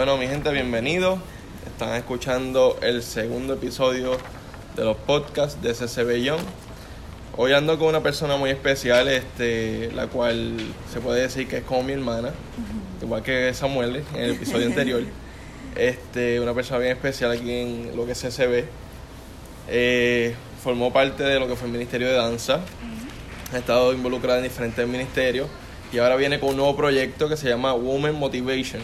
Bueno, mi gente, bienvenidos. Están escuchando el segundo episodio de los podcasts de CCB Young. Hoy ando con una persona muy especial, este, la cual se puede decir que es como mi hermana, igual que Samuel en el episodio anterior. Este, una persona bien especial aquí en lo que es CCB. Eh, formó parte de lo que fue el Ministerio de Danza. Ha estado involucrada en diferentes ministerios y ahora viene con un nuevo proyecto que se llama Women Motivation.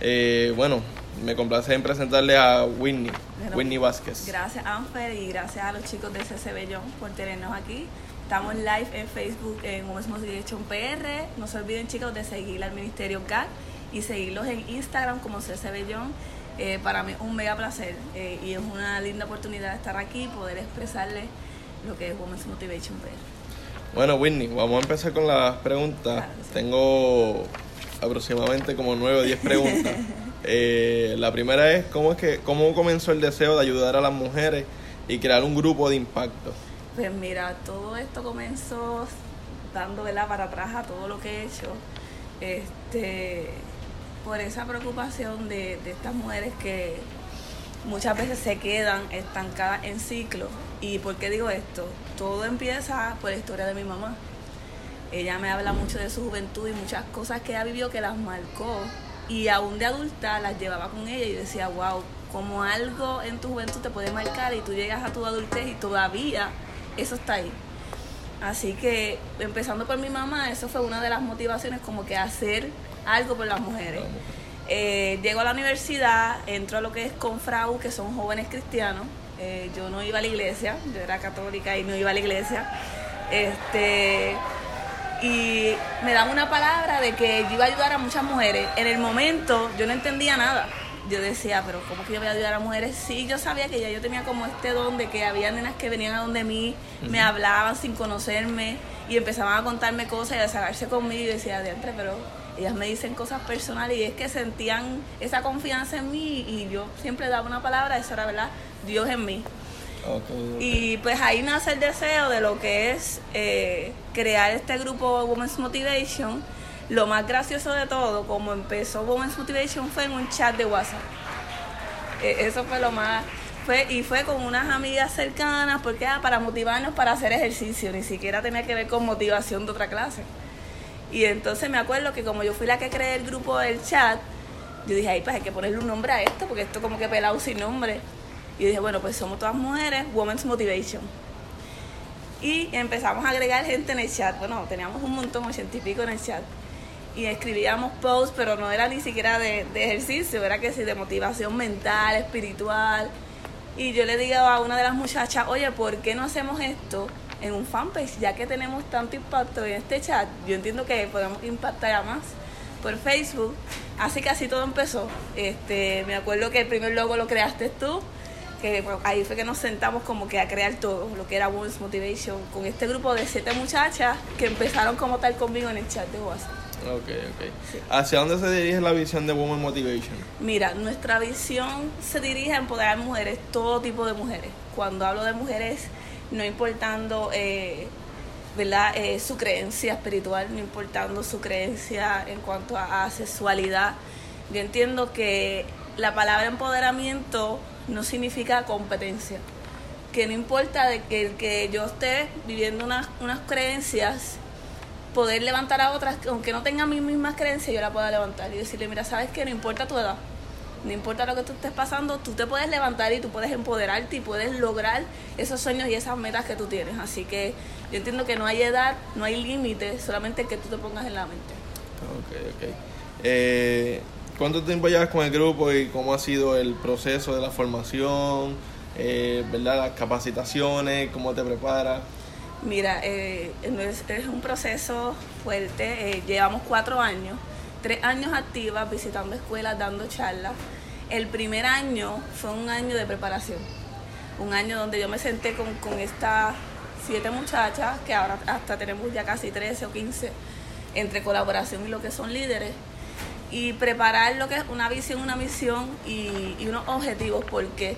Eh, bueno, me complace en presentarle a Whitney, Bueno, Whitney Vázquez. Gracias Anfer y gracias a los chicos de CCB Young por tenernos aquí. Estamos live en Facebook en Women's Motivation PR. No se olviden chicos de seguir al Ministerio GAC y seguirlos en Instagram como CCB Young. Eh, para mí es un mega placer eh, y es una linda oportunidad de estar aquí y poder expresarles lo que es Women's Motivation PR. Bueno, Whitney, vamos a empezar con las preguntas. Claro que sí. Tengo aproximadamente como 9 o 10 preguntas. Eh, la primera es, ¿cómo, es que, ¿cómo comenzó el deseo de ayudar a las mujeres y crear un grupo de impacto? Pues mira, todo esto comenzó dando ¿verdad? para atrás a todo lo que he hecho. Este, por esa preocupación de, de estas mujeres que muchas veces se quedan estancadas en ciclos. ¿Y por qué digo esto? Todo empieza por la historia de mi mamá. Ella me habla mucho de su juventud y muchas cosas que ella vivió que las marcó. Y aún de adulta las llevaba con ella y decía, wow, como algo en tu juventud te puede marcar y tú llegas a tu adultez y todavía eso está ahí. Así que empezando por mi mamá, eso fue una de las motivaciones como que hacer algo por las mujeres. Eh, llego a la universidad, entro a lo que es Confrau, que son jóvenes cristianos. Eh, yo no iba a la iglesia, yo era católica y no iba a la iglesia. Este, y me dan una palabra de que yo iba a ayudar a muchas mujeres. En el momento yo no entendía nada. Yo decía, pero ¿cómo que yo voy a ayudar a mujeres? Sí, yo sabía que ya yo tenía como este don de que había nenas que venían a donde mí, me hablaban sin conocerme y empezaban a contarme cosas y a desahogarse conmigo y decía, diantre, pero ellas me dicen cosas personales y es que sentían esa confianza en mí y yo siempre daba una palabra, eso era verdad, Dios en mí. Y pues ahí nace el deseo de lo que es eh, crear este grupo Women's Motivation. Lo más gracioso de todo, como empezó Women's Motivation, fue en un chat de WhatsApp. Eh, eso fue lo más... Fue, y fue con unas amigas cercanas, porque era para motivarnos para hacer ejercicio, ni siquiera tenía que ver con motivación de otra clase. Y entonces me acuerdo que como yo fui la que creé el grupo del chat, yo dije, ay, pues hay que ponerle un nombre a esto, porque esto como que pelado sin nombre. Y dije, bueno, pues somos todas mujeres, Women's Motivation. Y empezamos a agregar gente en el chat. Bueno, teníamos un montón, ochenta y pico en el chat. Y escribíamos posts, pero no era ni siquiera de, de ejercicio, era que sí, de motivación mental, espiritual. Y yo le digo a una de las muchachas, oye, ¿por qué no hacemos esto en un fanpage? Ya que tenemos tanto impacto en este chat, yo entiendo que podemos impactar a más por Facebook. Así que así todo empezó. Este, me acuerdo que el primer logo lo creaste tú, que bueno, ahí fue que nos sentamos como que a crear todo, lo que era Women's Motivation, con este grupo de siete muchachas que empezaron como tal conmigo en el chat de WhatsApp. Ok, ok. ¿Hacia dónde se dirige la visión de Women Motivation? Mira, nuestra visión se dirige a empoderar mujeres, todo tipo de mujeres. Cuando hablo de mujeres, no importando eh, ¿verdad? Eh, su creencia espiritual, no importando su creencia en cuanto a, a sexualidad. Yo entiendo que la palabra empoderamiento no significa competencia. Que no importa de que, que yo esté viviendo unas, unas creencias, poder levantar a otras, que aunque no tengan mis mismas creencias, yo la pueda levantar y decirle, mira, sabes que no importa tu edad, no importa lo que tú estés pasando, tú te puedes levantar y tú puedes empoderarte y puedes lograr esos sueños y esas metas que tú tienes. Así que yo entiendo que no hay edad, no hay límite, solamente que tú te pongas en la mente. Ok, ok. Eh, ¿Cuánto tiempo llevas con el grupo y cómo ha sido el proceso de la formación? Eh, ¿Verdad? Las capacitaciones, cómo te preparas. Mira, eh, es, un proceso fuerte. eh, llevamos cuatro años, tres años activas, visitando escuelas, dando charlas. El primer año fue un año de preparación. Un año donde yo me senté con, con estas siete muchachas, que ahora hasta tenemos ya casi 13 o 15, entre colaboración y lo que son líderes. Y preparar lo que es una visión, una misión y, unos objetivos, porque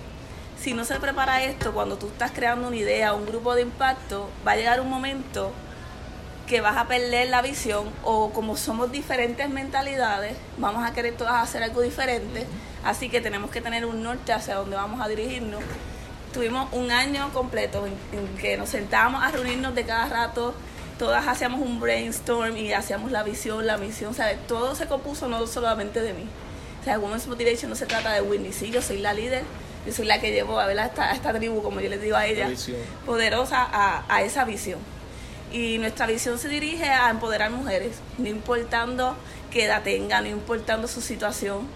si no se prepara esto, cuando tú estás creando una idea, un grupo de impacto, va a llegar un momento que vas a perder la visión o como somos diferentes mentalidades, vamos a querer todas hacer algo diferente, así que tenemos que tener un norte hacia donde vamos a dirigirnos. Tuvimos un año completo en, en que nos sentábamos a reunirnos de cada rato, todas hacíamos un brainstorm y hacíamos la visión, la misión, ¿sabes? Todo se compuso no solamente de mí. O sea, Women's Motivation no se trata de Whitney, sí, yo soy la líder, yo soy la que llevo a ver a esta, a esta tribu, como yo les digo a ella, poderosa a, a esa visión. Y nuestra visión se dirige a empoderar mujeres, no importando qué edad tengan, no importando su situación,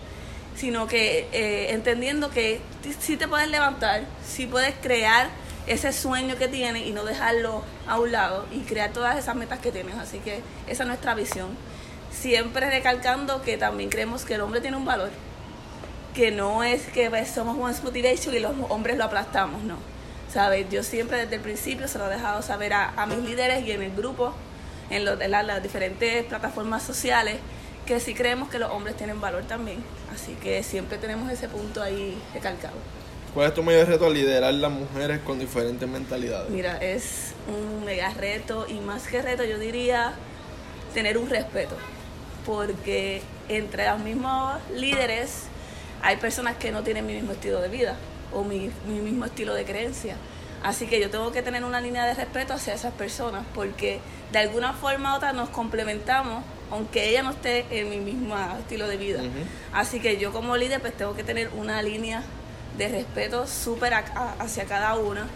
sino que eh, entendiendo que sí te puedes levantar, sí puedes crear ese sueño que tienes y no dejarlo a un lado y crear todas esas metas que tienes. Así que esa es nuestra visión. Siempre recalcando que también creemos que el hombre tiene un valor, que no es que pues, somos Women's Motivation y los hombres lo aplastamos, no. ¿Sabes? Yo siempre desde el principio se lo he dejado saber a, mis líderes y en el grupo, en, lo, en la- las diferentes plataformas sociales, que sí creemos que los hombres tienen valor también. Así que siempre tenemos ese punto ahí recalcado. ¿Cuál es tu mayor reto al liderar las mujeres con diferentes mentalidades? Mira, es un mega reto y más que reto yo diría tener un respeto, porque entre los mismos líderes hay personas que no tienen mi mismo estilo de vida o mi, mi mismo estilo de creencia. Así que yo tengo que tener una línea de respeto hacia esas personas, porque de alguna forma u otra nos complementamos, aunque ella no esté en mi mismo estilo de vida. Así que yo como líder pues tengo que tener una línea de respeto súper hacia cada una.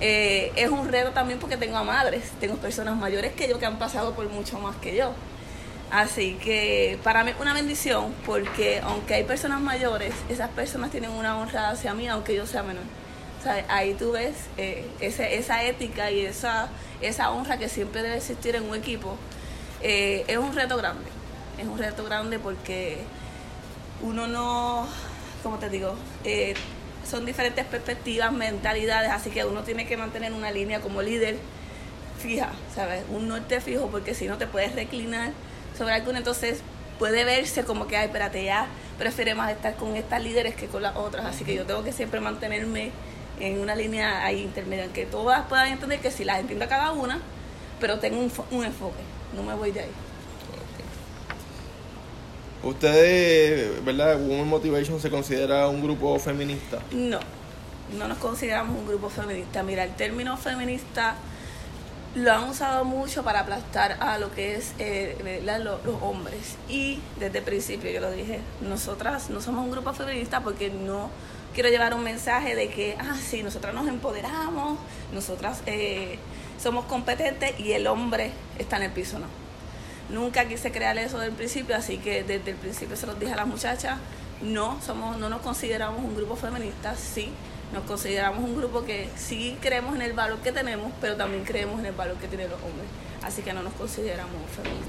Eh, es un reto también porque tengo a madres, tengo personas mayores que yo que han pasado por mucho más que yo. Así que para mí es una bendición porque aunque hay personas mayores, esas personas tienen una honra hacia mí aunque yo sea menor. Ahí tú ves eh, esa ética y esa, esa honra que siempre debe existir en un equipo. Eh, es un reto grande, es un reto grande porque uno no, como te digo, eh, son diferentes perspectivas, mentalidades, así que uno tiene que mantener una línea como líder fija, ¿sabes? Un norte fijo, porque si no te puedes reclinar sobre alguno, entonces puede verse como que, ay, espérate, ya prefiere más estar con estas líderes que con las otras, así que yo tengo que siempre mantenerme en una línea ahí intermedia, en que todas puedan entender que si las entiendo a cada una, pero tengo un, un enfoque, no me voy de ahí. ¿Ustedes, verdad, Women Motivation se considera un grupo feminista? No, no nos consideramos un grupo feminista. Mira, el término feminista lo han usado mucho para aplastar a lo que es eh, los hombres. Y desde el principio yo lo dije, nosotras no somos un grupo feminista porque no quiero llevar un mensaje de que, ah, sí, nosotras nos empoderamos, nosotras eh, somos competentes y el hombre está en el piso, no. Nunca quise crear eso del principio, así que desde el principio se los dije a las muchachas, no somos, no nos consideramos un grupo feminista, sí, nos consideramos un grupo que sí creemos en el valor que tenemos, pero también creemos en el valor que tienen los hombres. Así que no nos consideramos feministas.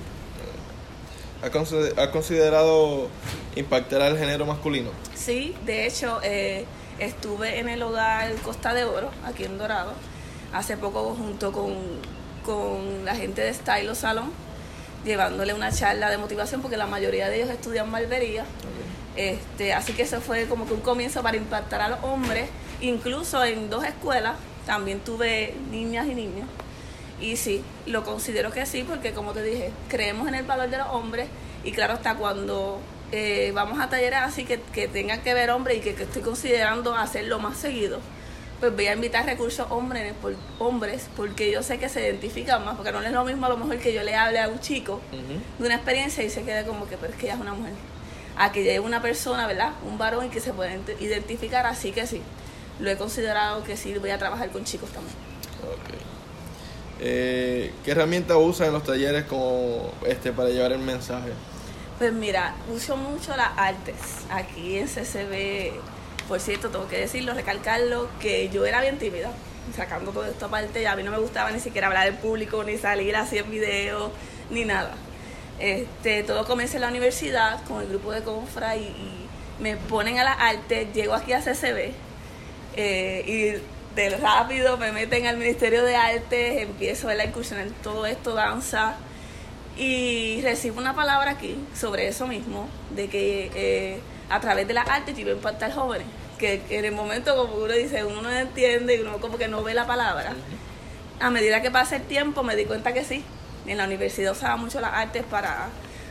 ¿Has consider- has considerado impactar al género masculino? Sí, de hecho, eh, estuve en el hogar Costa de Oro, aquí en Dorado, hace poco junto con, con la gente de Stylo Salon, llevándole una charla de motivación, porque la mayoría de ellos estudian barbería. Este, así que eso fue como que un comienzo para impactar a los hombres. Incluso en dos escuelas también tuve niñas y niños. Y sí, lo considero que sí, porque como te dije, creemos en el valor de los hombres y claro está cuando eh, vamos a talleres así que, que tengan que ver hombres y que, que estoy considerando hacerlo más seguido, pues voy a invitar recursos hombres, por, hombres porque yo sé que se identifican más, porque no es lo mismo a lo mejor que yo le hable a un chico de una experiencia y se quede como que, pero es que ella es una mujer. A que llegue una persona, ¿verdad? Un varón y que se pueda ent- identificar, así que sí. Lo he considerado que sí, voy a trabajar con chicos también. Ok. Eh, ¿Qué herramientas usan en los talleres como este para llevar el mensaje? Pues mira, uso mucho las artes. Aquí en CCB, por cierto, tengo que decirlo, recalcarlo, que yo era bien tímida. Sacando todo esto aparte, ya a mí no me gustaba ni siquiera hablar en público, ni salir así en video, ni nada. Este, todo comencé en la universidad con el grupo de Confra y, me ponen a las artes, llego aquí a CCB eh, y de rápido me meten al Ministerio de Artes, empiezo a la incursión en todo esto, danza, y recibo una palabra aquí sobre eso mismo, de que eh, a través de las artes yo iba a impactar jóvenes, que, en el momento como uno dice, uno no entiende y uno como que no ve la palabra. A medida que pasa el tiempo me di cuenta que sí, En la universidad usaba mucho las artes para,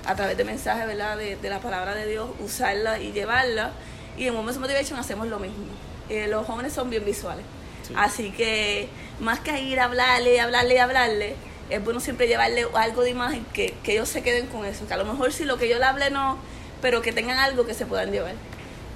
a través de mensajes, ¿verdad? De, de la palabra de Dios, usarla y llevarla. Y en Women's Motivation hacemos lo mismo. Eh, los jóvenes son bien visuales. Sí. Así que más que ir a hablarle, hablarle, hablarle, es bueno siempre llevarle algo de imagen que, que ellos se queden con eso. Que a lo mejor si lo que yo le hable no, pero que tengan algo que se puedan llevar.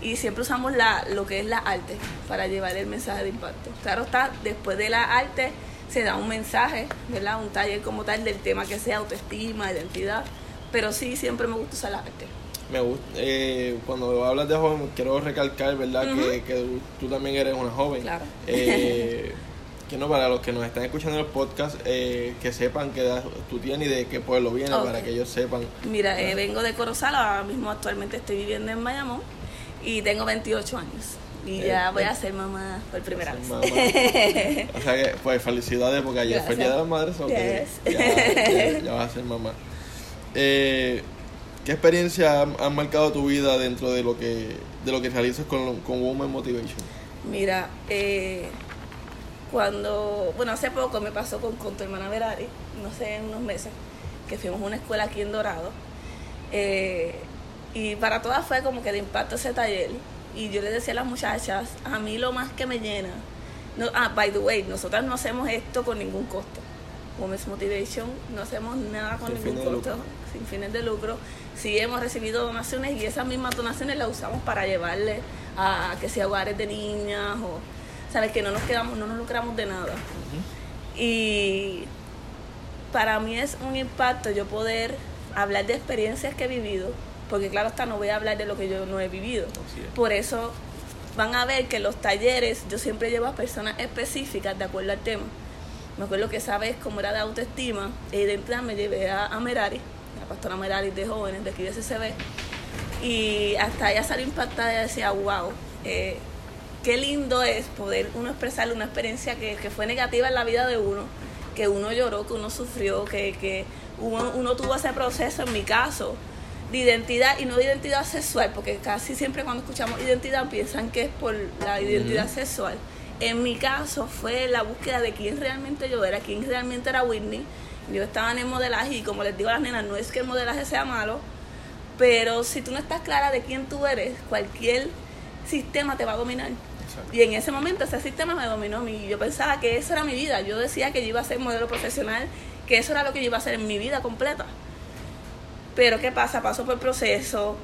Y siempre usamos la, lo que es la arte para llevar el mensaje de impacto. Claro está, después de la arte se da un mensaje, ¿verdad? Un taller como tal del tema que sea autoestima, identidad. Pero sí, siempre me gusta usar la arte. Me gusta, eh, cuando hablas de joven, quiero recalcar, ¿verdad? que, que tú también eres una joven. Claro. Eh, que no, para los que nos están escuchando el podcast, eh, que sepan qué edad tú tienes y de qué pueblo vienes, Ok. para que ellos sepan. Mira, eh, vengo de Corozal, ahora mismo actualmente estoy viviendo en Bayamón y tengo 28 años. Y Eh, ya voy eh, a ser mamá por primera vez. mamá. O sea que, pues felicidades, porque ayer fue el Día de las Madres, o que Yes. ya, ya- ya vas a ser mamá. Eh, ¿Qué experiencia han, han marcado tu vida dentro de lo que de lo que realizas con, con Women Motivation? Mira, eh, cuando, bueno, hace poco me pasó con, con tu hermana Verari, no sé, en unos meses, que fuimos a una escuela aquí en Dorado. eh, y para todas fue como que de impacto ese taller. Y yo le decía a las muchachas, a mí lo más que me llena, no, ah, by the way, nosotras no hacemos esto con ningún costo. Women's Motivation no hacemos nada con Sin ningún costo, sin fines de lucro. Sí hemos recibido donaciones y esas mismas donaciones las usamos para llevarle a que sea hogares de niñas o sabes que no nos quedamos, no nos lucramos de nada. Y para mí es un impacto yo poder hablar de experiencias que he vivido, porque claro está, no voy a hablar de lo que yo no he vivido. Es. Por eso van a ver que los talleres yo siempre llevo a personas específicas de acuerdo al tema. Me acuerdo que esa vez, como era de autoestima e identidad, me llevé a, a Merari, la pastora Merari de jóvenes de aquí de CCB, y hasta ella salió impactada y decía, wow, eh, qué lindo es poder uno expresarle una experiencia que, que fue negativa en la vida de uno, que uno lloró, que uno sufrió, que, que uno, uno tuvo ese proceso, en mi caso, de identidad y no de identidad sexual, porque casi siempre cuando escuchamos identidad piensan que es por la identidad sexual. En mi caso fue la búsqueda de quién realmente yo era, quién realmente era Whitney. Yo estaba en el modelaje y como les digo a las nenas, no es que el modelaje sea malo, pero si tú no estás clara de quién tú eres, cualquier sistema te va a dominar. Exacto. Y en ese momento ese sistema me dominó a mí. Yo pensaba que eso era mi vida. Yo decía que yo iba a ser modelo profesional, que eso era lo que yo iba a hacer en mi vida completa. Pero ¿qué pasa? Paso por proceso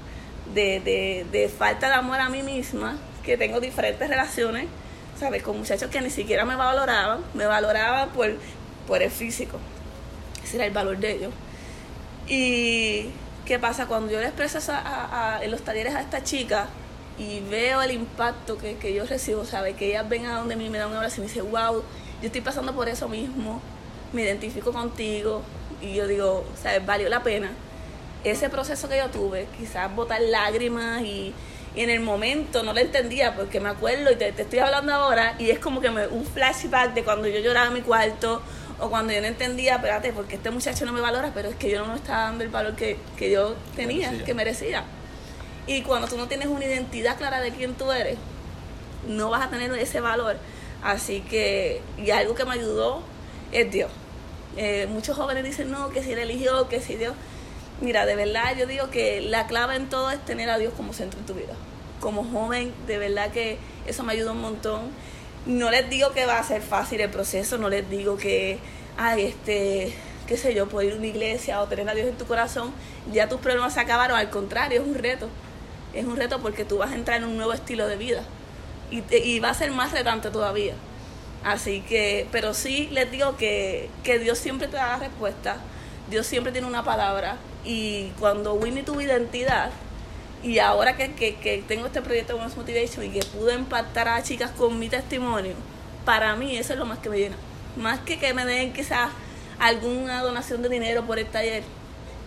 de, de, de falta de amor a mí misma, que tengo diferentes relaciones, ¿sabes? Con muchachos que ni siquiera me valoraban, me valoraban por, por el físico. Ese era el valor de ellos. Y ¿qué pasa? Cuando yo le expreso eso a- en los talleres a esta chica y veo el impacto que, que yo recibo, ¿sabes? Que ellas ven a donde mí me dan un abrazo y me dicen, wow, yo estoy pasando por eso mismo, me identifico contigo y yo digo, ¿sabes? Valió la pena. Ese proceso que yo tuve, quizás botar lágrimas y, y en el momento no lo entendía porque me acuerdo y te, te estoy hablando ahora y es como que me, un flashback de cuando yo lloraba en mi cuarto o cuando yo no entendía, espérate, porque este muchacho no me valora, pero es que yo no me estaba dando el valor que, que yo tenía, Merecía. que merecía. Y cuando tú no tienes una identidad clara de quién tú eres, no vas a tener ese valor. Así que, y algo que me ayudó es Dios. Eh, muchos jóvenes dicen, no, que si él eligió, que si Dios. Mira, de verdad yo digo que la clave en todo es tener a Dios como centro en tu vida. Como joven, de verdad que eso me ayuda un montón. No les digo que va a ser fácil el proceso, no les digo que, ay, este, qué sé yo, por ir a una iglesia o tener a Dios en tu corazón, ya tus problemas se acabaron. Al contrario, es un reto. Es un reto porque tú vas a entrar en un nuevo estilo de vida y, y va a ser más retante todavía. Así que, pero sí les digo que, que Dios siempre te da la respuesta, Dios siempre tiene una palabra y cuando Winnie tuvo identidad y ahora que, que, que tengo este proyecto Women's Motivation y que pude impactar a chicas con mi testimonio, para mí eso es lo más que me llena. Más que que me den quizás alguna donación de dinero por el taller,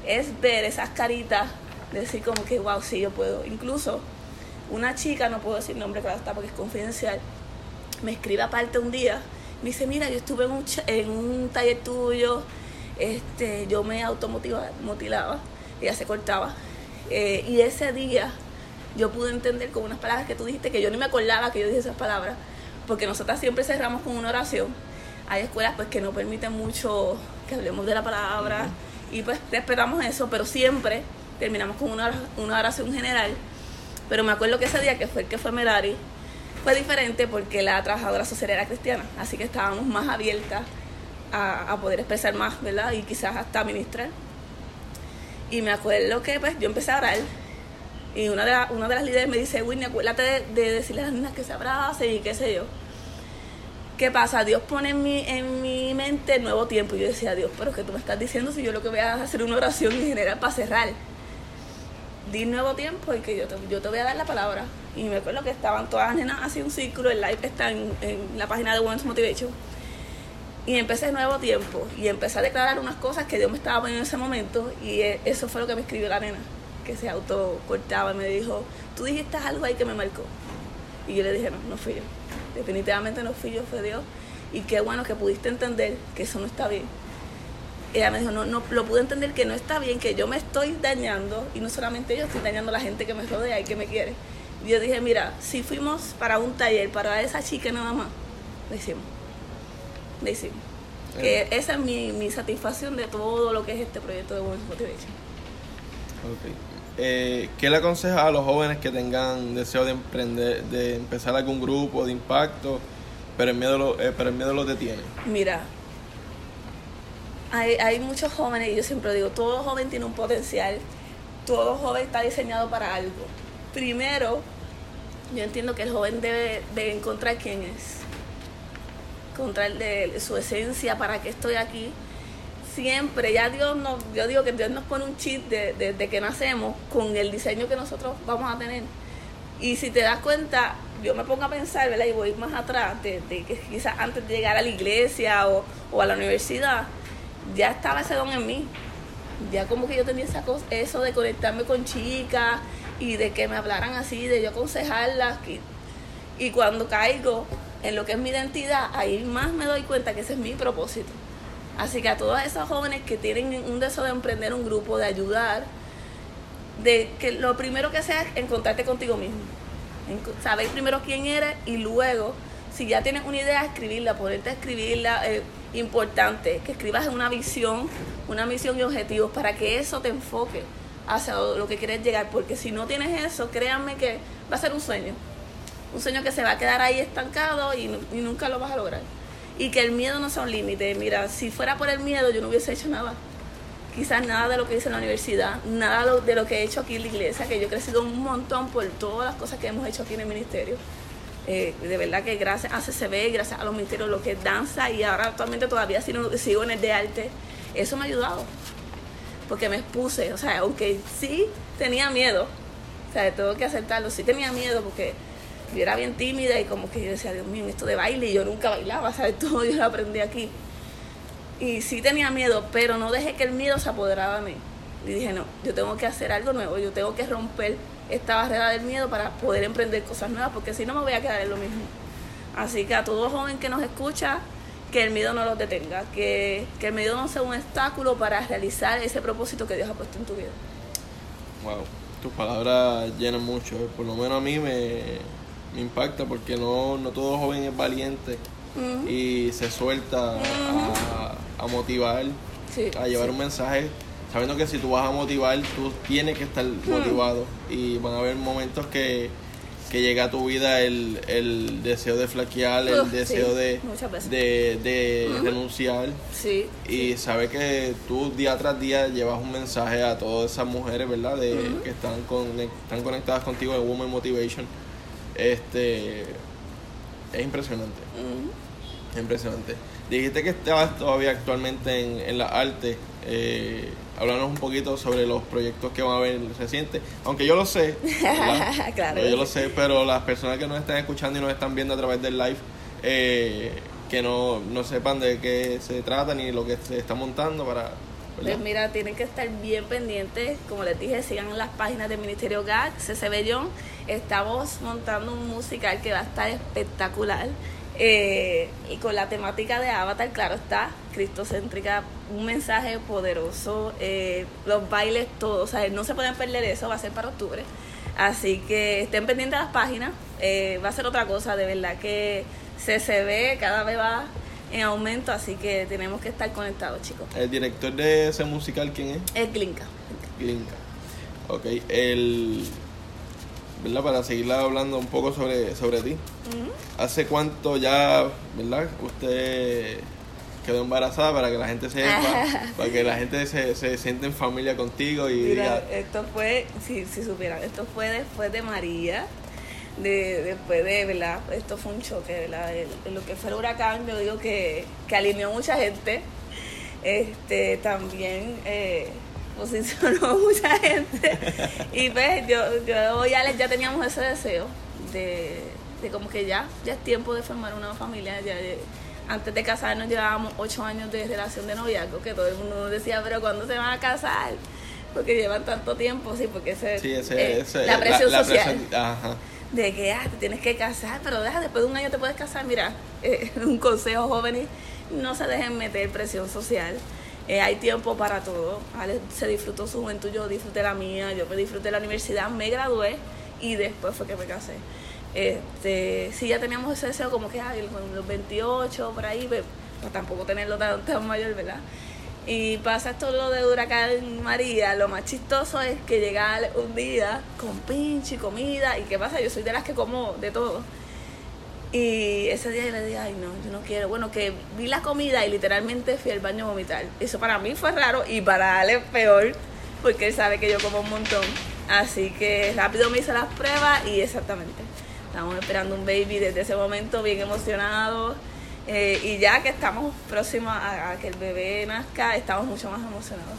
es ver esas caritas, decir como que, wow, sí, yo puedo. Incluso una chica, no puedo decir nombre, claro está, porque es confidencial, me escribe aparte un día, me dice, mira, yo estuve en un, en un taller tuyo, este, yo me automotilaba, ella se cortaba, eh, y ese día yo pude entender con unas palabras que tú dijiste, que yo ni me acordaba que yo dije esas palabras, porque nosotras siempre cerramos con una oración, hay escuelas pues que no permiten mucho que hablemos de la palabra y pues respetamos eso, pero siempre terminamos con una, una oración general. Pero me acuerdo que ese día que fue el que fue Merari, fue diferente porque la trabajadora social era cristiana, así que estábamos más abiertas a, a poder expresar más, ¿verdad? Y quizás hasta ministrar. Y me acuerdo que pues yo empecé a orar y una de, una de las líderes me dice, Winnie, acuérdate de, de, decirle a las niñas que se abracen y qué sé yo. ¿Qué pasa? Dios pone en mi, en mi mente nuevo tiempo. Y yo decía, Dios, pero que tú me estás diciendo si yo lo que voy a hacer una oración en general para cerrar. Di nuevo tiempo y que yo te, yo te voy a dar la palabra. Y me acuerdo que estaban todas las nenas así un círculo, el live está en, en la página de Women's Motivation. Y empecé nuevo tiempo y empecé a declarar unas cosas que Dios me estaba poniendo en ese momento y e, eso fue lo que me escribió la nena, que se autocortaba y me dijo, tú dijiste algo ahí que me marcó. Y yo le dije, no, no fui yo. Definitivamente no fui yo, fue Dios. Y qué bueno que pudiste entender que eso no está bien. Ella me dijo, no, no, lo pude entender que no está bien, que yo me estoy dañando y no solamente yo, estoy dañando a la gente que me rodea y que me quiere. Y yo dije, mira, si fuimos para un taller, para esa chica nada más, lo hicimos hicimos. Que esa es mi, mi, satisfacción de todo lo que es este proyecto de Women's Motivation. Okay. Eh, ¿Qué le aconseja a los jóvenes que tengan deseo de emprender, de empezar algún grupo de impacto, pero el miedo, lo, eh, pero el miedo los detiene? Mira, hay, hay muchos jóvenes, y yo siempre digo, todo joven tiene un potencial, todo joven está diseñado para algo. Primero, yo entiendo que el joven debe de encontrar quién es encontrar de su esencia, para que estoy aquí. Siempre, ya Dios nos, yo digo que Dios nos pone un chip desde de, que nacemos con el diseño que nosotros vamos a tener. Y si te das cuenta, yo me pongo a pensar, ¿verdad? Y voy más atrás, de, que quizás antes de llegar a la iglesia o, a la universidad, ya estaba ese don en mí. Ya como que yo tenía esa cosa, eso de conectarme con chicas y de que me hablaran así, de yo aconsejarlas. Y cuando caigo, en lo que es mi identidad, ahí más me doy cuenta que ese es mi propósito. Así que a todas esas jóvenes que tienen un deseo de emprender un grupo, de ayudar, de que lo primero que sea es encontrarte contigo mismo. Saber primero quién eres y luego, si ya tienes una idea, escribirla, ponerte a escribirla. Eh, importante que escribas una visión, una misión y objetivos para que eso te enfoque hacia lo que quieres llegar. Porque si no tienes eso, créanme que va a ser un sueño un sueño que se va a quedar ahí estancado y, nunca lo vas a lograr. Y que el miedo no sea un límite. Mira, si fuera por el miedo yo no hubiese hecho nada. Quizás nada de lo que hice en la universidad, nada de lo que he hecho aquí en la iglesia, que yo he crecido un montón por todas las cosas que hemos hecho aquí en el ministerio. Eh, de verdad que gracias a CCB, gracias a los ministerios, lo que danza y ahora actualmente todavía sigo en el de arte, eso me ha ayudado. Porque me expuse, o sea, aunque sí tenía miedo, o sea, tengo que aceptarlo, sí tenía miedo porque yo era bien tímida y como que yo decía, Dios mío, esto de baile, y yo nunca bailaba, ¿sabes? Todo yo lo aprendí aquí. Y sí tenía miedo, pero no dejé que el miedo se apoderara de mí. Y dije, no, yo tengo que hacer algo nuevo, yo tengo que romper esta barrera del miedo para poder emprender cosas nuevas, porque si no me voy a quedar en lo mismo. Así que a todo joven que nos escucha, que el miedo no los detenga, que, que el miedo no sea un obstáculo para realizar ese propósito que Dios ha puesto en tu vida. Wow, tus palabras llenan mucho, por lo menos a mí me, me impacta porque no, no todo joven es valiente uh -huh. y se suelta uh -huh. a, a, motivar, sí, a llevar sí. un mensaje, sabiendo que si tú vas a motivar, tú tienes que estar uh -huh. motivado y van a haber momentos que, que llega a tu vida el, el deseo de flaquear, el deseo sí, de, de, de renunciar y saber que tú día tras día llevas un mensaje a todas esas mujeres, ¿verdad? De, que están, con, están conectadas contigo en Women Motivation este es impresionante. Uh -huh. Es impresionante. Dijiste que estabas todavía actualmente en, en la arte. Eh, háblanos un poquito sobre los proyectos que van a haber recientes. Aunque yo lo sé. claro. Yo lo sé, pero las personas que nos están escuchando y nos están viendo a través del live, eh, que no, no sepan de qué se trata ni lo que se está montando para pues mira, tienen que estar bien pendientes. Como les dije, sigan las páginas del Ministerio GAC, CCB John. Estamos montando un musical que va a estar espectacular. Eh, y con la temática de Avatar, claro está, cristocéntrica, un mensaje poderoso, eh, los bailes, todo, o sea, no se pueden perder eso, va a ser para octubre. Así que estén pendientes de las páginas, eh, va a ser otra cosa, de verdad que CCB cada vez va en aumento, así que tenemos que estar conectados, chicos. ¿El director de ese musical quién es? Es Glinka. Glinka. Ok, el... ¿Verdad? Para seguir hablando un poco sobre, sobre ti. ¿Hace cuánto ya, verdad? Usted quedó embarazada para que la gente sepa, para que la gente se, se siente en familia contigo y Mira, esto fue, si, si supieran, esto fue después de María, de, después de, ¿verdad? Esto fue un choque, ¿verdad? lo que fue el huracán, yo digo que, que alineó mucha gente, este, también eh, posicionó mucha gente, y pues yo, yo ya, ya teníamos ese deseo de, de como que ya, ya es tiempo de formar una familia, ya, antes de casarnos llevábamos ocho años de relación de noviazgo, que todo el mundo nos decía, pero ¿cuándo se van a casar? Porque llevan tanto tiempo, sí, porque ese, sí, ese, eh, la presión social. De que ah, te tienes que casar, pero deja, después de un año te puedes casar. Mira, eh, un consejo jóvenes, no se dejen meter presión social. Eh, hay tiempo para todo. Ale se disfrutó su juventud, yo disfruté la mía, yo me disfruté la universidad, me gradué y después fue que me casé. Este, sí, ya teníamos ese deseo como que ay, los 28, por ahí, pero pues, tampoco tenerlo tan, tan mayor, ¿verdad? Y pasa esto lo de Huracán María, lo más chistoso es que llega un día con pinche comida, y ¿qué pasa? Yo soy de las que como de todo. Y ese día yo le dije, ay no, yo no quiero. Bueno, que vi la comida y literalmente fui al baño a vomitar. Eso para mí fue raro y para él peor, porque él sabe que yo como un montón. Así que rápido me hice las pruebas y exactamente. Estamos esperando un baby desde ese momento, bien emocionados. Eh, y ya que estamos próximos a, que el bebé nazca, estamos mucho más emocionados.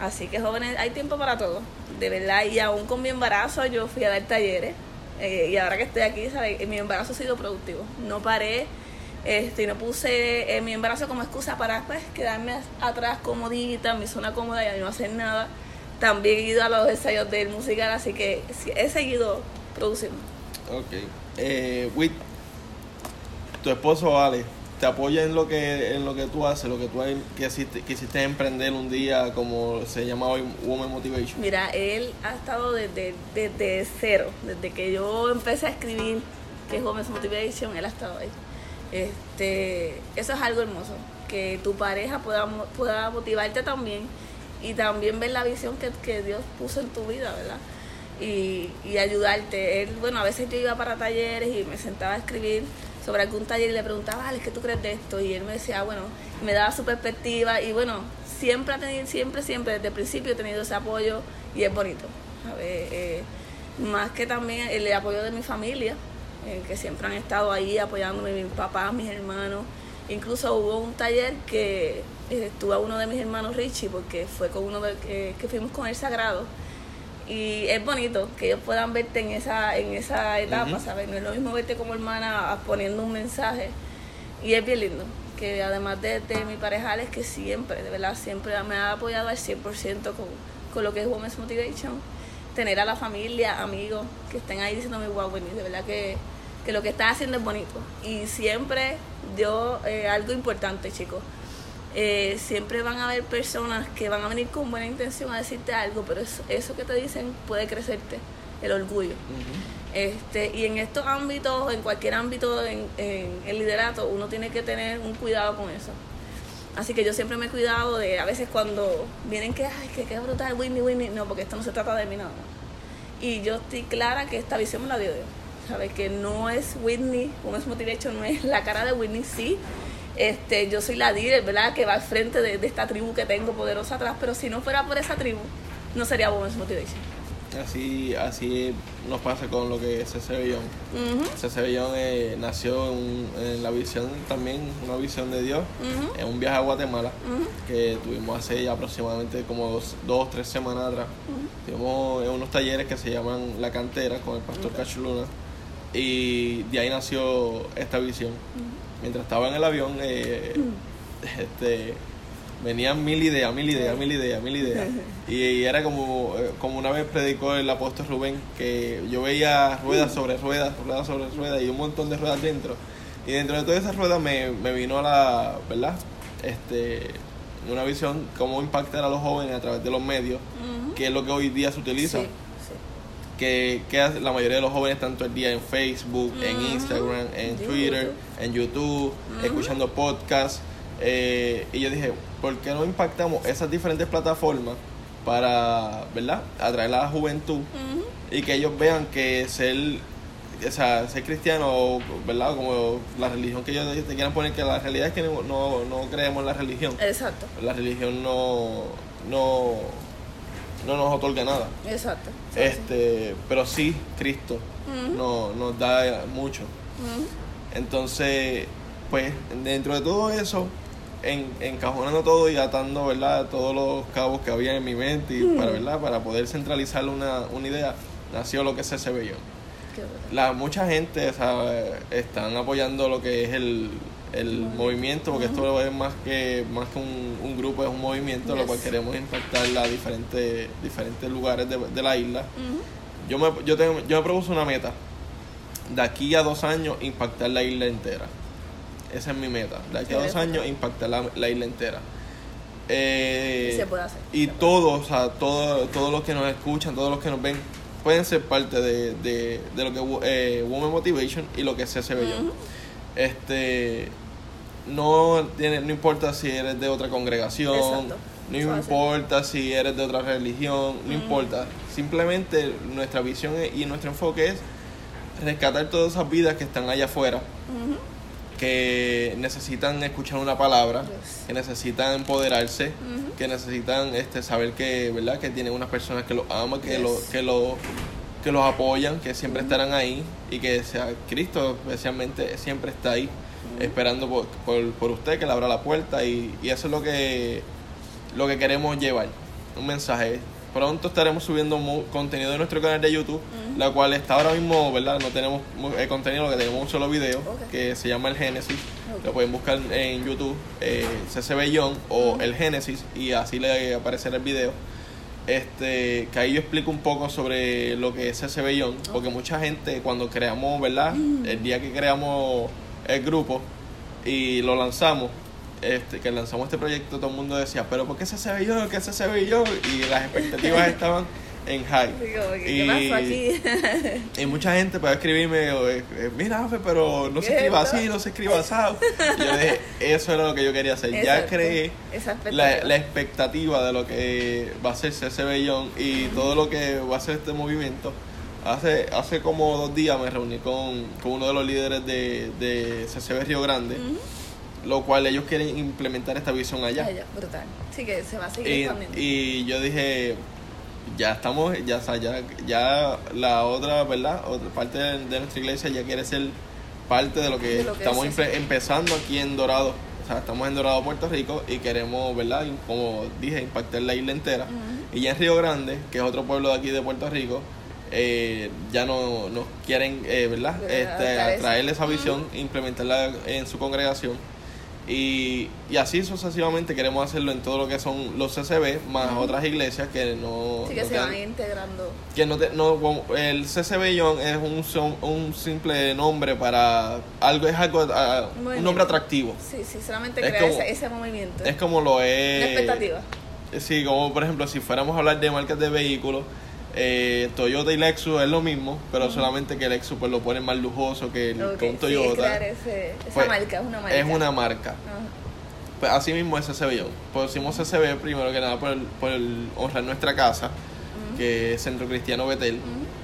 Así que jóvenes, hay tiempo para todo, de verdad. Y aún con mi embarazo yo fui a dar talleres. Eh, y ahora que estoy aquí, ¿sabes? mi embarazo ha sido productivo. No paré este, no puse eh, mi embarazo como excusa para pues, quedarme atrás comodita, en mi zona cómoda y no hacer nada. También he ido a los ensayos del musical, así que he seguido produciendo. Ok. Eh, tu esposo Ale, ¿te apoya en lo que en lo que tú haces, lo que tú quisiste, quisiste emprender un día como se llama hoy Woman Motivation? Mira, él ha estado desde, desde cero, desde que yo empecé a escribir que es Women's Motivation, él ha estado ahí. Este, eso es algo hermoso, que tu pareja pueda, pueda motivarte también y también ver la visión que, que Dios puso en tu vida, ¿verdad? y, y ayudarte. Él, bueno, a veces yo iba para talleres y me sentaba a escribir sobre algún taller y le preguntaba, Alex, ¿qué tú crees de esto? Y él me decía, bueno, me daba su perspectiva y bueno, siempre ha tenido, siempre, siempre, desde el principio he tenido ese apoyo y es bonito. Eh, más que también el apoyo de mi familia, eh, que siempre han estado ahí apoyándome, mis papás, mis hermanos. Incluso hubo un taller que eh, estuvo uno de mis hermanos Richie, porque fue con uno de, que fuimos con el Sagrado y es bonito que ellos puedan verte en esa en esa etapa, ¿sabes? No es lo mismo verte como hermana poniendo un mensaje y es bien lindo que además de, mi pareja es que siempre, de verdad, siempre me ha apoyado al 100% con, con lo que es Women's Motivation, tener a la familia, amigos que estén ahí diciéndome, wow, de verdad que, que lo que estás haciendo es bonito. Y siempre yo, eh, algo importante, chicos, eh, siempre van a haber personas que van a venir con buena intención a decirte algo, pero eso, eso que te dicen puede crecerte, el orgullo. este, y en estos ámbitos, en cualquier ámbito, en, el liderato, uno tiene que tener un cuidado con eso. Así que yo siempre me he cuidado de, a veces cuando vienen que, ay, que qué brutal, Whitney, Whitney, no, porque esto no se trata de mí nada Y yo estoy clara que esta visión me la dio Dios. ¿Sabes? Que no es Whitney, como es Motivation, no es la cara de Whitney, sí, este, yo soy la líder, ¿verdad? Que va al frente de, esta tribu que tengo poderosa atrás, pero si no fuera por esa tribu, no sería Women's Motivation. Así, así nos pasa con lo que es CC Bellón. Uh nació en, la visión también, una visión de Dios, en un viaje a Guatemala que tuvimos hace aproximadamente como dos, dos tres semanas atrás. Tuvimos unos talleres que se llaman La Cantera con el pastor Cachuluna y de ahí nació esta visión mientras estaba en el avión, eh, este, venían mil ideas, mil ideas, mil ideas, mil ideas. Y, era como, eh, como una vez predicó el apóstol Rubén, que yo veía ruedas sobre ruedas, ruedas sobre ruedas y un montón de ruedas dentro. Y dentro de todas esas ruedas me, me vino a la, ¿verdad? Este, una visión cómo impactar a los jóvenes a través de los medios, que es lo que hoy día se utiliza. Que, que la mayoría de los jóvenes están todo el día en Facebook, en Ujú. Instagram, en YouTube. Twitter, en YouTube, Ujú. escuchando podcasts. eh, y yo dije, ¿por qué no impactamos esas diferentes plataformas para, ¿verdad? Atraer a la juventud Ujú. y que ellos vean que ser, o sea, ser cristiano, ¿verdad? Como la religión que ellos te quieran poner, que la realidad es que no, no, no creemos en la religión. Exacto, La religión no, no, no nos otorga nada. exacto. Este, pero sí, Cristo no, nos da mucho. Entonces, pues, dentro de todo eso, en, encajonando todo y atando, ¿verdad? Todos los cabos que había en mi mente y para, ¿verdad? Para poder centralizar una, una idea, nació lo que es ese bueno. La, mucha gente, ¿sabe? Están apoyando lo que es el, el movimiento, porque esto es más que, más que un, un grupo, es un movimiento, lo Yes. cual queremos impactar a diferentes, diferentes lugares de, de la isla. Yo me, yo, tengo, yo me propuse una meta. De aquí a dos años, impactar la isla entera. Esa es mi meta. De aquí a dos años, impactar la, la isla entera. Eh, Y se puede hacer. y todos, o sea, todos, todos los que nos escuchan, todos los que nos ven, pueden ser parte de, de, de lo que eh, Women Motivation y lo que es CCB Ujú. Este no tiene, no importa si eres de otra congregación, Exacto. no Eso hace. importa si eres de otra religión, no importa. Simplemente nuestra visión y nuestro enfoque es rescatar todas esas vidas que están allá afuera, que necesitan escuchar una palabra, Yes. que necesitan empoderarse, que necesitan este saber que, ¿verdad? Que tienen unas personas que los aman, que Yes. lo, que lo que los apoyan, que siempre estarán ahí y que sea Cristo especialmente siempre está ahí esperando por, por, por usted que le abra la puerta y, y eso es lo que lo que queremos llevar, un mensaje. Pronto estaremos subiendo contenido de nuestro canal de YouTube, la cual está ahora mismo, ¿verdad? No tenemos eh, contenido, lo que tenemos un solo video que se llama El Génesis. Lo pueden buscar en YouTube, eh, CCB Young o. El Génesis y así le aparecerá el video. Este, que ahí yo explico un poco sobre lo que es CCB Young, porque mucha gente cuando creamos, ¿verdad? El día que creamos el grupo y lo lanzamos, este, que lanzamos este proyecto, todo el mundo decía, pero ¿por qué CCB Young? ¿Qué es CCB Young? Y las expectativas estaban en high. Digo, ¿qué, Y- qué pasó aquí? Y mucha gente puede escribirme, o, eh, eh, mira, pero no se ¿Qué escriba esto? así, no se escriba asado. Yo dije, eso era lo que yo quería hacer. Ya creé la, expectativa. la expectativa de lo que va a ser Young y todo lo que va a ser este movimiento. Hace, hace como dos días me reuní con, con uno de los líderes de, de CCB Río Grande, lo cual ellos quieren implementar esta visión allá. Ya, brutal. Sí, que se va a seguir Y, expandiendo. y yo dije, ya estamos, ya, ya, ya la otra, ¿verdad? Otra parte de, de nuestra iglesia ya quiere ser parte de lo que, De lo que estamos es empe- empezando aquí en Dorado. O sea, estamos en Dorado, Puerto Rico y queremos, ¿verdad? Y Como dije, impactar la isla entera. Y ya en Río Grande, que es otro pueblo de aquí de Puerto Rico, eh, ya no nos quieren, eh, ¿verdad? Este, atraerle esa visión, implementarla en su congregación. Y, y así sucesivamente queremos hacerlo en todo lo que son los CCB, más otras iglesias que no... Sí, que no se van integrando. que no, te- no el CCB Young es un, son- un simple nombre para algo es algo un nombre atractivo Sí, sí, solamente Es crear como- ese, ese movimiento. es como lo es expectativa. sí como por ejemplo si fuéramos a hablar de marcas de vehículos eh, Toyota y Lexus es lo mismo pero solamente que Lexus pues lo ponen más lujoso que, el, sí, Toyota ese, esa Pues, marca, es una marca. es una marca Ajá. Pues así mismo es CCB. Pusimos CCB primero que nada por, el- por el honrar nuestra casa, que es Centro Cristiano Betel.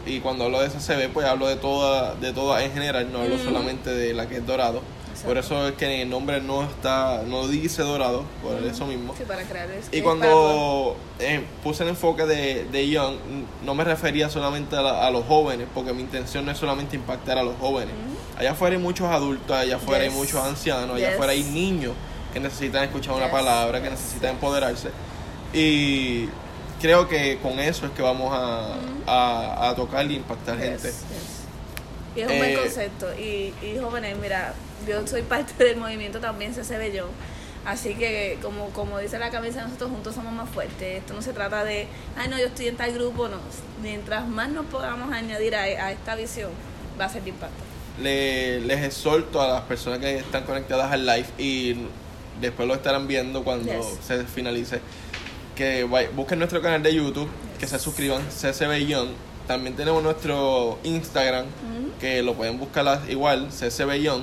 Y cuando hablo de CCB, pues hablo de toda, de toda en general, no hablo solamente de la que es Dorado. Exacto. Por eso es que el nombre no está, no dice Dorado, por eso mismo. Sí, para crear Y cuando eh, puse el enfoque de, de Young, no me refería solamente a, la- a los jóvenes, porque mi intención no es solamente impactar a los jóvenes. Allá afuera hay muchos adultos, allá afuera Yes. hay muchos ancianos, allá Yes. afuera hay niños que necesitan escuchar una palabra, que necesitan empoderarse. Y creo que con eso es que vamos a, a, a tocar y impactar gente. Y es un buen Eh, concepto. Y, y jóvenes, mira, yo soy parte del movimiento también CCB yo. Así que, como, como dice la camisa, nosotros juntos somos más fuertes. Esto no se trata de, ay, no, yo estoy en tal grupo, no. Mientras más nos podamos añadir a, a esta visión, va a ser de impacto. Le- les exhorto a las personas que están conectadas al live y después lo estarán viendo cuando Yes. se finalice. Que busquen nuestro canal de YouTube, que se suscriban, CCB Young. también tenemos nuestro Instagram, que lo pueden buscar igual, CCB Young.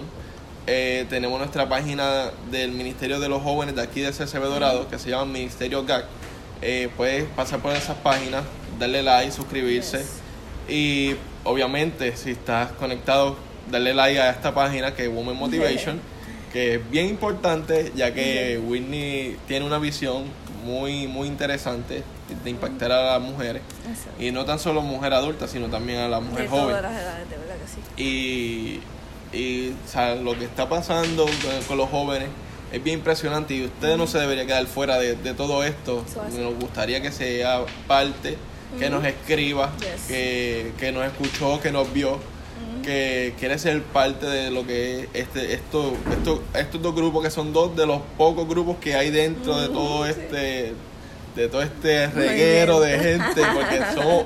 Eh, tenemos nuestra página del Ministerio de los Jóvenes de aquí de CCB Dorado, que se llama Ministerio GAC. Eh, puedes pasar por esas páginas, darle like, suscribirse. Y obviamente, si estás conectado, darle like a esta página que es Women Motivation, que es bien importante, ya que Whitney tiene una visión muy, muy interesante de impactar a las mujeres. Y no tan solo mujer adulta, sino también a la mujer joven. Y, y lo que está pasando con, los jóvenes es bien impresionante y usted no se debería quedar fuera de, todo esto. Nos gustaría que sea parte, que nos escriba, que, que nos escuchó, que nos vio que quiere ser parte de lo que es este, esto, esto, estos dos grupos que son dos de los pocos grupos que hay dentro de todo este, de todo este reguero de gente, porque somos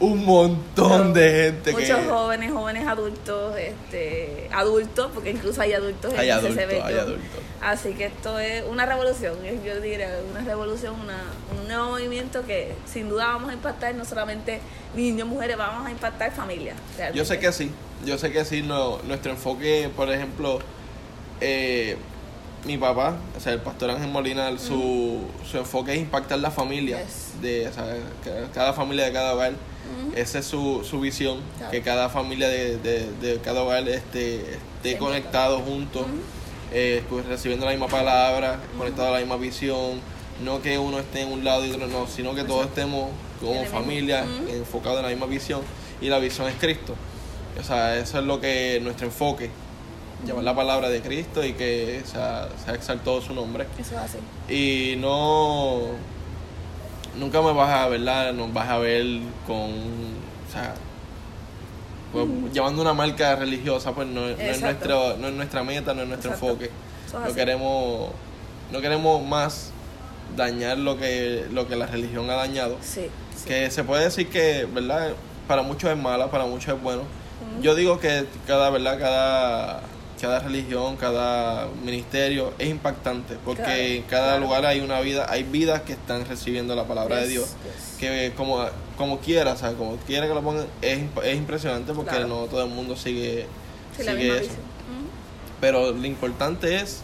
un montón de gente muchos jóvenes jóvenes adultos este adultos porque incluso hay adultos hay en adultos, hay adultos. así que esto es una revolución yo diría una revolución una, un nuevo movimiento que sin duda vamos a impactar no solamente niños mujeres vamos a impactar familias yo sé que sí yo sé que sí no, nuestro enfoque por ejemplo eh, mi papá, o sea, el pastor Ángel Molina, su, su enfoque es impactar la familia, de, cada familia de cada hogar. Esa es su, su visión, que cada familia de, de, cada hogar esté, esté conectado juntos, eh, pues, recibiendo la misma palabra, conectado a la misma visión. No que uno esté en un lado y otro no, sino que todos estemos como familia enfocados en la misma visión. Y la visión es Cristo. O sea, eso es lo que nuestro enfoque llevar la palabra de Cristo y que se ha, exaltado su nombre. Eso así. Y no. Nunca me vas a ver, nos vas a ver con. O sea. Pues, llevando una marca religiosa, pues no, es nuestro, no es nuestra meta, no es nuestro enfoque. No queremos, no queremos más dañar lo que, lo que la religión ha dañado. Sí, Que se puede decir que, ¿verdad? Para muchos es mala, para muchos es bueno. Yo digo que cada, ¿verdad? Cada cada religión, cada ministerio es impactante porque en cada lugar hay una vida, hay vidas que están recibiendo la palabra de Dios, que como, como quiera, o como quiera que lo pongan, es, es impresionante porque no todo el mundo sigue, sigue eso. Pero lo importante es,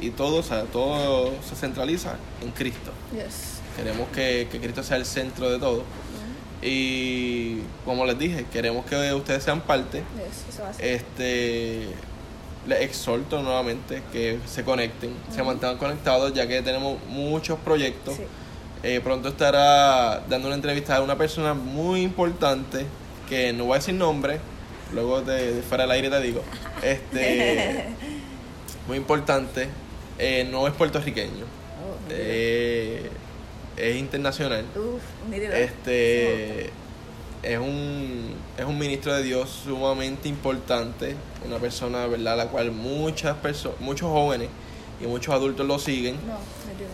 y todo, o sea, todo se centraliza en Cristo. Queremos que, que, Cristo sea el centro de todo. Y como les dije, queremos que ustedes sean parte. este les exhorto nuevamente que se conecten, se mantengan conectados, ya que tenemos muchos proyectos. Eh, pronto estará dando una entrevista a una persona muy importante, que no voy a decir nombre, luego de, fuera del aire te digo. Este, muy importante, eh, no es puertorriqueño, oh, eh, es internacional. este es un, es un ministro de Dios sumamente importante, una persona, ¿verdad?, la cual muchas personas, muchos jóvenes y muchos adultos lo siguen.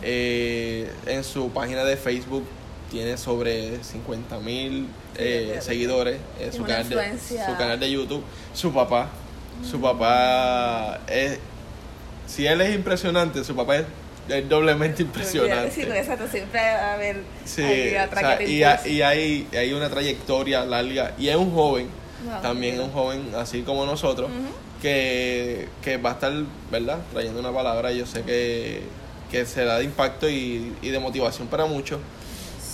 Eh, en su página de Facebook tiene sobre 50 mil eh, seguidores, en su canal, de, su canal de YouTube. Su papá, su papá es, si él es impresionante, su papá es es doblemente impresionante. Sí, exacto, siempre a haber sí, y, hay, hay una trayectoria larga y es un joven, también un joven así como nosotros, que, que va a estar, ¿verdad? Trayendo una palabra, yo sé que, que será de impacto y, de motivación para muchos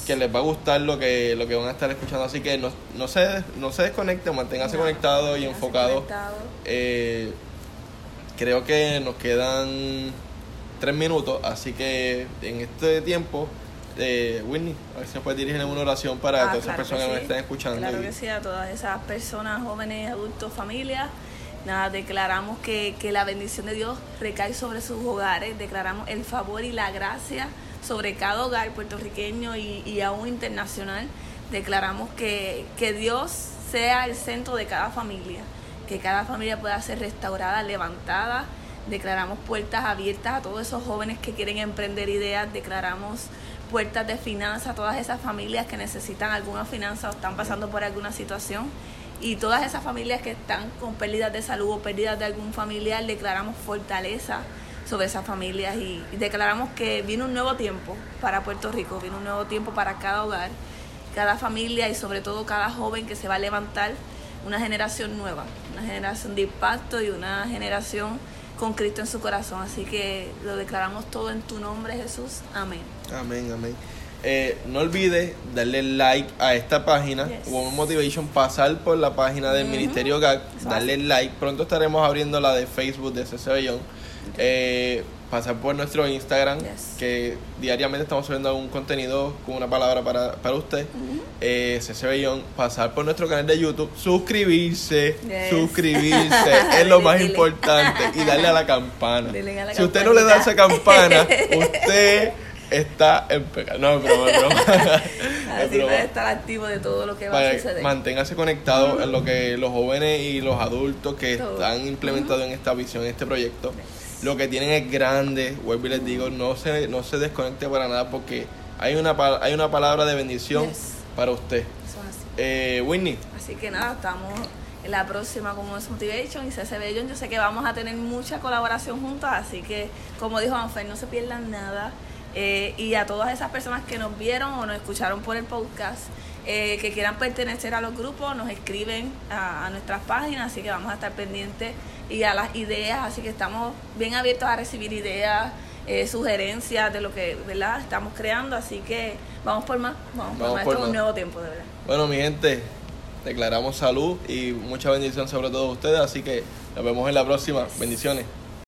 que les va a gustar lo que lo que van a estar escuchando así que no, no se no se desconecten manténganse conectados y enfocados eh, creo que nos quedan tres minutos, así que en este tiempo, eh, Whitney, a ver si nos puede dirigir una oración para ah, todas esas personas que, nos estén escuchando. Claro que sí, a todas esas personas, jóvenes, adultos, familias. Nada, declaramos que, que la bendición de Dios recae sobre sus hogares, declaramos el favor y la gracia sobre cada hogar puertorriqueño y, y aún internacional. Declaramos que, que Dios sea el centro de cada familia, que cada familia pueda ser restaurada, levantada declaramos puertas abiertas a todos esos jóvenes que quieren emprender ideas, declaramos puertas de finanzas a todas esas familias que necesitan alguna finanza o están pasando por alguna situación. Y todas esas familias que están con pérdidas de salud o pérdidas de algún familiar, declaramos fortaleza sobre esas familias y, declaramos que viene un nuevo tiempo para Puerto Rico, viene un nuevo tiempo para cada hogar cada familia y sobre todo cada joven que se va a levantar una generación nueva, una generación de impacto y una generación con Cristo en su corazón. Así que lo declaramos todo en tu nombre, Jesús. Amén. Amén, amén. Eh, no olvides darle like a esta página, Yes. Woman Motivation, pasar por la página del. Ministerio GAC, darle like. Pronto estaremos abriendo la de Facebook de CC Bellón. Eh, pasar por nuestro Instagram, Yes. que diariamente estamos subiendo algún contenido con una palabra para, para usted. Eh, CC Bellón, pasar por nuestro canal de YouTube, suscribirse, Yes. suscribirse, es lo más dile. importante, y darle a la campana. A la si usted no le da esa campana, usted está en pecado. No, broma. Es Así puede estar activo de todo lo que va a suceder. manténgase conectado en lo que los jóvenes y los adultos que Todo. están implementados en esta visión, en este proyecto, lo que tienen es grande. Vuelvo y les digo, no se, no se desconecte para nada porque hay una, hay una palabra de bendición Yes. para usted. Eso es así. Eh, Whitney, Así que nada, estamos en la próxima como es Motivation y CC Bellón. Yo sé que vamos a tener mucha colaboración juntas, así que como dijo Anfer, no se pierdan nada. Eh, y a todas esas personas que nos vieron o nos escucharon por el podcast, eh, que quieran pertenecer a los grupos, nos escriben a, a nuestras páginas, así que vamos a estar pendientes y a las ideas, así que estamos bien abiertos a recibir ideas, eh, sugerencias de lo que ¿verdad? estamos creando, así que vamos por más, vamos, por Vamos más, por esto es un más. nuevo tiempo, de verdad. bueno mi gente, declaramos salud y mucha bendición sobre todos ustedes, así que nos vemos en la próxima. Bendiciones.